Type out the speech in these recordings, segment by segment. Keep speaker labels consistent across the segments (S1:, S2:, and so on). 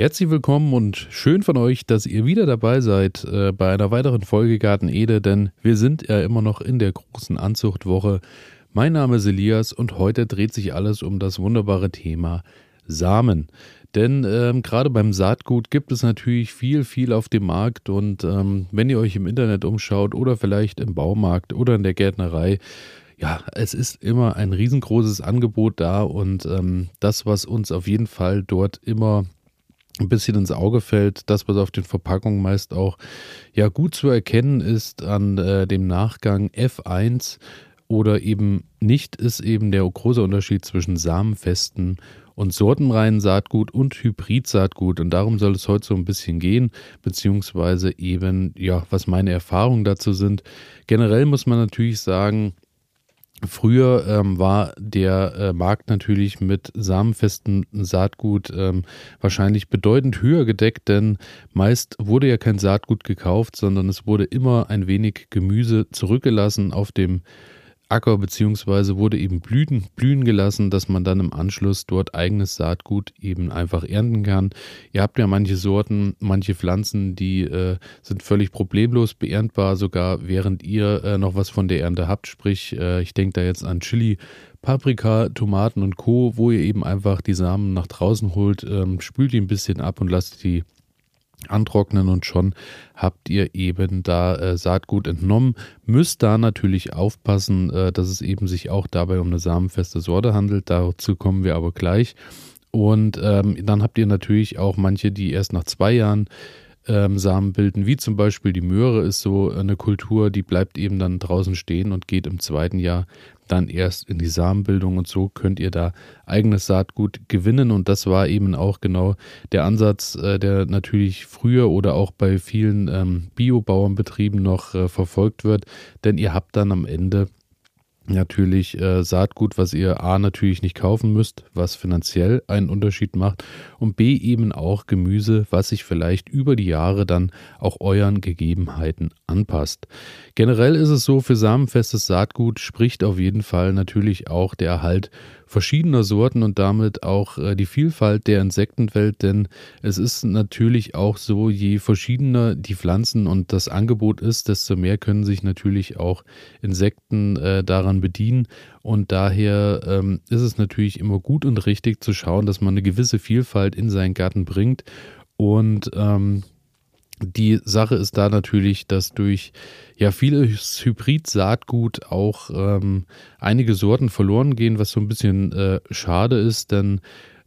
S1: Herzlich willkommen und schön von euch, dass ihr wieder dabei seid äh, bei einer weiteren Folge Garten Ede, denn wir sind ja immer noch in der großen Anzuchtwoche. Mein Name ist Elias und heute dreht sich alles um das wunderbare Thema Samen. Denn ähm, gerade beim Saatgut gibt es natürlich viel, viel auf dem Markt und ähm, wenn ihr euch im Internet umschaut oder vielleicht im Baumarkt oder in der Gärtnerei, ja, es ist immer ein riesengroßes Angebot da und ähm, das, was uns auf jeden Fall dort immer ein bisschen ins Auge fällt, das, was auf den Verpackungen meist auch ja gut zu erkennen ist an äh, dem Nachgang F1 oder eben nicht, ist eben der große Unterschied zwischen samenfesten und sortenreinen Saatgut und Hybrid-Saatgut. Und darum soll es heute so ein bisschen gehen, beziehungsweise eben, ja, was meine Erfahrungen dazu sind. Generell muss man natürlich sagen, Früher ähm, war der äh, Markt natürlich mit samenfestem Saatgut ähm, wahrscheinlich bedeutend höher gedeckt, denn meist wurde ja kein Saatgut gekauft, sondern es wurde immer ein wenig Gemüse zurückgelassen auf dem Acker beziehungsweise wurde eben Blüten blühen gelassen, dass man dann im Anschluss dort eigenes Saatgut eben einfach ernten kann. Ihr habt ja manche Sorten, manche Pflanzen, die äh, sind völlig problemlos beerntbar, sogar während ihr äh, noch was von der Ernte habt. Sprich, äh, ich denke da jetzt an Chili, Paprika, Tomaten und Co., wo ihr eben einfach die Samen nach draußen holt, ähm, spült die ein bisschen ab und lasst die antrocknen und schon habt ihr eben da äh, Saatgut entnommen. Müsst da natürlich aufpassen, äh, dass es eben sich auch dabei um eine samenfeste Sorte handelt. Dazu kommen wir aber gleich. Und ähm, dann habt ihr natürlich auch manche, die erst nach zwei Jahren ähm, Samen bilden, wie zum Beispiel die Möhre ist so eine Kultur, die bleibt eben dann draußen stehen und geht im zweiten Jahr dann erst in die Samenbildung und so könnt ihr da eigenes Saatgut gewinnen. Und das war eben auch genau der Ansatz, äh, der natürlich früher oder auch bei vielen ähm, Biobauernbetrieben noch äh, verfolgt wird, denn ihr habt dann am Ende natürlich äh, Saatgut, was ihr A natürlich nicht kaufen müsst, was finanziell einen Unterschied macht und B eben auch Gemüse, was sich vielleicht über die Jahre dann auch euren Gegebenheiten anpasst. Generell ist es so, für samenfestes Saatgut spricht auf jeden Fall natürlich auch der Erhalt verschiedener Sorten und damit auch äh, die Vielfalt der Insektenwelt, denn es ist natürlich auch so, je verschiedener die Pflanzen und das Angebot ist, desto mehr können sich natürlich auch Insekten äh, daran bedienen. Und daher ähm, ist es natürlich immer gut und richtig zu schauen, dass man eine gewisse Vielfalt in seinen Garten bringt. Und ähm, die Sache ist da natürlich, dass durch ja vieles Hybrid-Saatgut auch ähm, einige Sorten verloren gehen, was so ein bisschen äh, schade ist, denn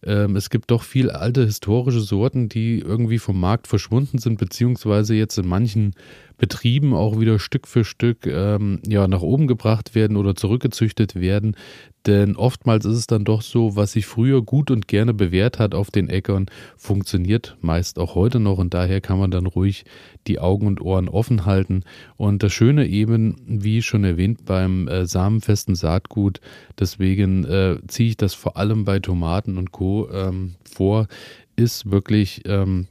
S1: ähm, es gibt doch viel alte historische Sorten, die irgendwie vom Markt verschwunden sind, beziehungsweise jetzt in manchen Betrieben auch wieder Stück für Stück ähm, ja, nach oben gebracht werden oder zurückgezüchtet werden. Denn oftmals ist es dann doch so, was sich früher gut und gerne bewährt hat auf den Äckern, funktioniert meist auch heute noch und daher kann man dann ruhig die Augen und Ohren offen halten. Und das Schöne eben, wie schon erwähnt, beim äh, samenfesten Saatgut, deswegen äh, ziehe ich das vor allem bei Tomaten und Co. Ähm, vor, ist wirklich, ähm,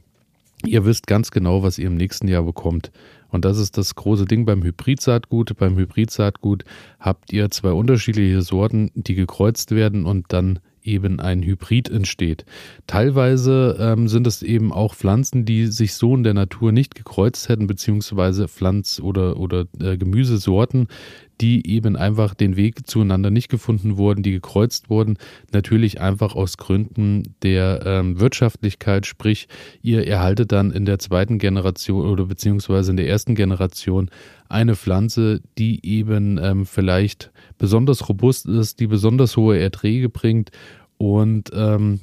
S1: ihr wisst ganz genau, was ihr im nächsten Jahr bekommt. Und das ist das große Ding beim Hybridsaatgut. Beim Hybridsaatgut habt ihr zwei unterschiedliche Sorten, die gekreuzt werden und dann eben ein Hybrid entsteht. Teilweise ähm, sind es eben auch Pflanzen, die sich so in der Natur nicht gekreuzt hätten, beziehungsweise Pflanz- oder, oder äh, Gemüsesorten, die eben einfach den Weg zueinander nicht gefunden wurden, die gekreuzt wurden, natürlich einfach aus Gründen der ähm, Wirtschaftlichkeit, sprich ihr erhaltet dann in der zweiten Generation oder beziehungsweise in der ersten Generation eine Pflanze, die eben ähm, vielleicht besonders robust ist, die besonders hohe Erträge bringt. Und ähm,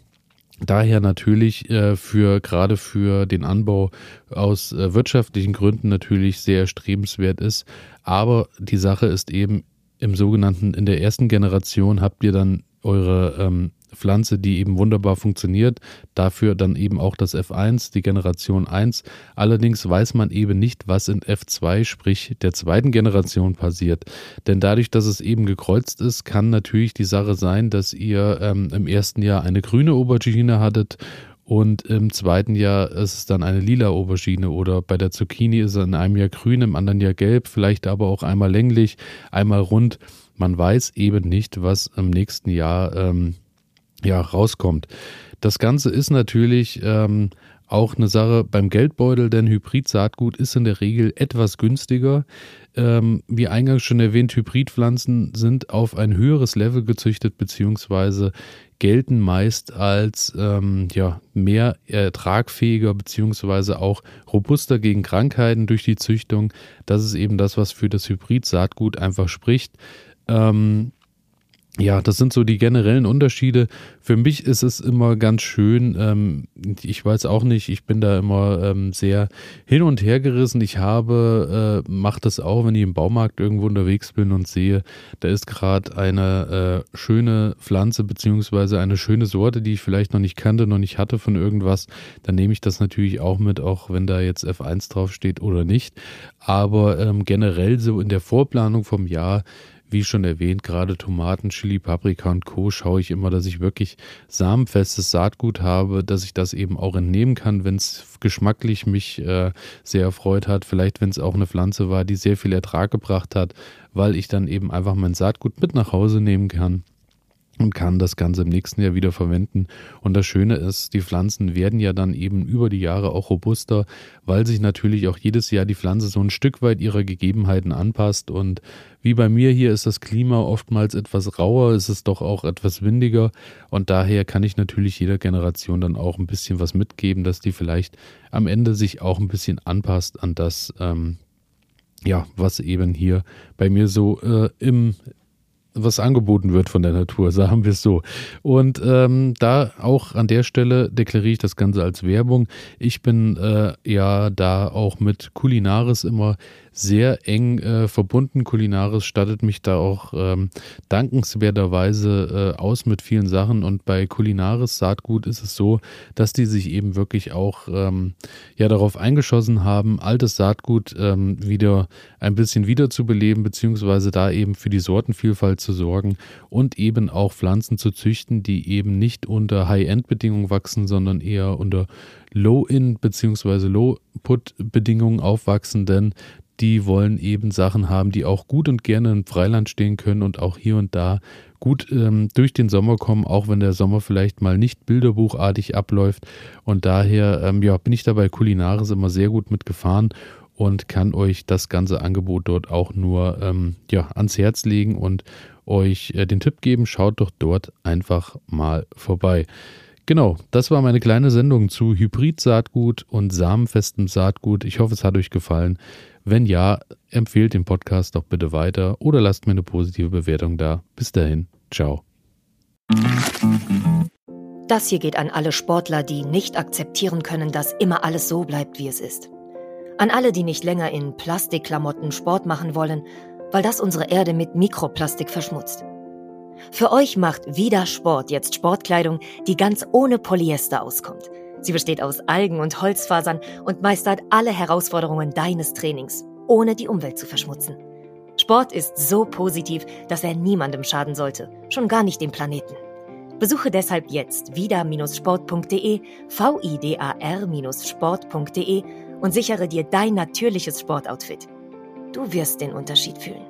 S1: daher natürlich äh, für gerade für den Anbau aus äh, wirtschaftlichen Gründen natürlich sehr erstrebenswert ist. Aber die Sache ist eben im sogenannten in der ersten Generation habt ihr dann eure ähm, Pflanze, die eben wunderbar funktioniert. Dafür dann eben auch das F1, die Generation 1. Allerdings weiß man eben nicht, was in F2, sprich der zweiten Generation passiert. Denn dadurch, dass es eben gekreuzt ist, kann natürlich die Sache sein, dass ihr ähm, im ersten Jahr eine grüne Aubergine hattet und im zweiten Jahr ist es dann eine lila Aubergine oder bei der Zucchini ist es in einem Jahr grün, im anderen Jahr gelb, vielleicht aber auch einmal länglich, einmal rund. Man weiß eben nicht, was im nächsten Jahr ähm, ja, rauskommt. Das Ganze ist natürlich ähm, auch eine Sache beim Geldbeutel, denn Hybrid-Saatgut ist in der Regel etwas günstiger. Ähm, wie eingangs schon erwähnt, Hybridpflanzen sind auf ein höheres Level gezüchtet, beziehungsweise gelten meist als ähm, ja, mehr ertragfähiger beziehungsweise auch robuster gegen Krankheiten durch die Züchtung. Das ist eben das, was für das Hybrid-Saatgut einfach spricht. Ähm, ja, das sind so die generellen Unterschiede. Für mich ist es immer ganz schön. Ähm, ich weiß auch nicht, ich bin da immer ähm, sehr hin und her gerissen. Ich habe, äh, mache das auch, wenn ich im Baumarkt irgendwo unterwegs bin und sehe, da ist gerade eine äh, schöne Pflanze beziehungsweise eine schöne Sorte, die ich vielleicht noch nicht kannte, noch nicht hatte von irgendwas. Dann nehme ich das natürlich auch mit, auch wenn da jetzt F1 draufsteht oder nicht. Aber ähm, generell so in der Vorplanung vom Jahr wie schon erwähnt, gerade Tomaten, Chili, Paprika und Co. schaue ich immer, dass ich wirklich samenfestes Saatgut habe, dass ich das eben auch entnehmen kann, wenn es geschmacklich mich äh, sehr erfreut hat. Vielleicht, wenn es auch eine Pflanze war, die sehr viel Ertrag gebracht hat, weil ich dann eben einfach mein Saatgut mit nach Hause nehmen kann und kann das Ganze im nächsten Jahr wieder verwenden. Und das Schöne ist, die Pflanzen werden ja dann eben über die Jahre auch robuster, weil sich natürlich auch jedes Jahr die Pflanze so ein Stück weit ihrer Gegebenheiten anpasst. Und wie bei mir hier ist das Klima oftmals etwas rauer, ist es doch auch etwas windiger. Und daher kann ich natürlich jeder Generation dann auch ein bisschen was mitgeben, dass die vielleicht am Ende sich auch ein bisschen anpasst an das, ähm, ja, was eben hier bei mir so äh, im was angeboten wird von der Natur, sagen wir es so. Und ähm, da auch an der Stelle deklariere ich das Ganze als Werbung. Ich bin äh, ja da auch mit Kulinaris immer sehr eng äh, verbunden. Kulinaris stattet mich da auch ähm, dankenswerterweise äh, aus mit vielen Sachen. Und bei Kulinaris Saatgut ist es so, dass die sich eben wirklich auch ähm, ja darauf eingeschossen haben, altes Saatgut ähm, wieder ein bisschen wiederzubeleben, beziehungsweise da eben für die Sortenvielfalt zu sorgen und eben auch Pflanzen zu züchten, die eben nicht unter High-End-Bedingungen wachsen, sondern eher unter Low-In- bzw. Low-Put-Bedingungen aufwachsen, denn die wollen eben Sachen haben, die auch gut und gerne im Freiland stehen können und auch hier und da gut ähm, durch den Sommer kommen, auch wenn der Sommer vielleicht mal nicht bilderbuchartig abläuft. Und daher ähm, ja, bin ich dabei Kulinaris immer sehr gut mitgefahren und kann euch das ganze Angebot dort auch nur ähm, ja, ans Herz legen und euch äh, den Tipp geben, schaut doch dort einfach mal vorbei. Genau, das war meine kleine Sendung zu Hybrid-Saatgut und samenfestem Saatgut. Ich hoffe, es hat euch gefallen. Wenn ja, empfehlt den Podcast doch bitte weiter oder lasst mir eine positive Bewertung da. Bis dahin, ciao.
S2: Das hier geht an alle Sportler, die nicht akzeptieren können, dass immer alles so bleibt, wie es ist. An alle, die nicht länger in Plastikklamotten Sport machen wollen, weil das unsere Erde mit Mikroplastik verschmutzt. Für euch macht Vida Sport jetzt Sportkleidung, die ganz ohne Polyester auskommt Sie besteht aus Algen und Holzfasern und meistert alle Herausforderungen deines Trainings, ohne die Umwelt zu verschmutzen. Sport ist so positiv, dass er niemandem schaden sollte, schon gar nicht dem Planeten. Besuche deshalb jetzt vida-sport.de, vidar-sport.de und sichere dir dein natürliches Sportoutfit. Du wirst den Unterschied fühlen.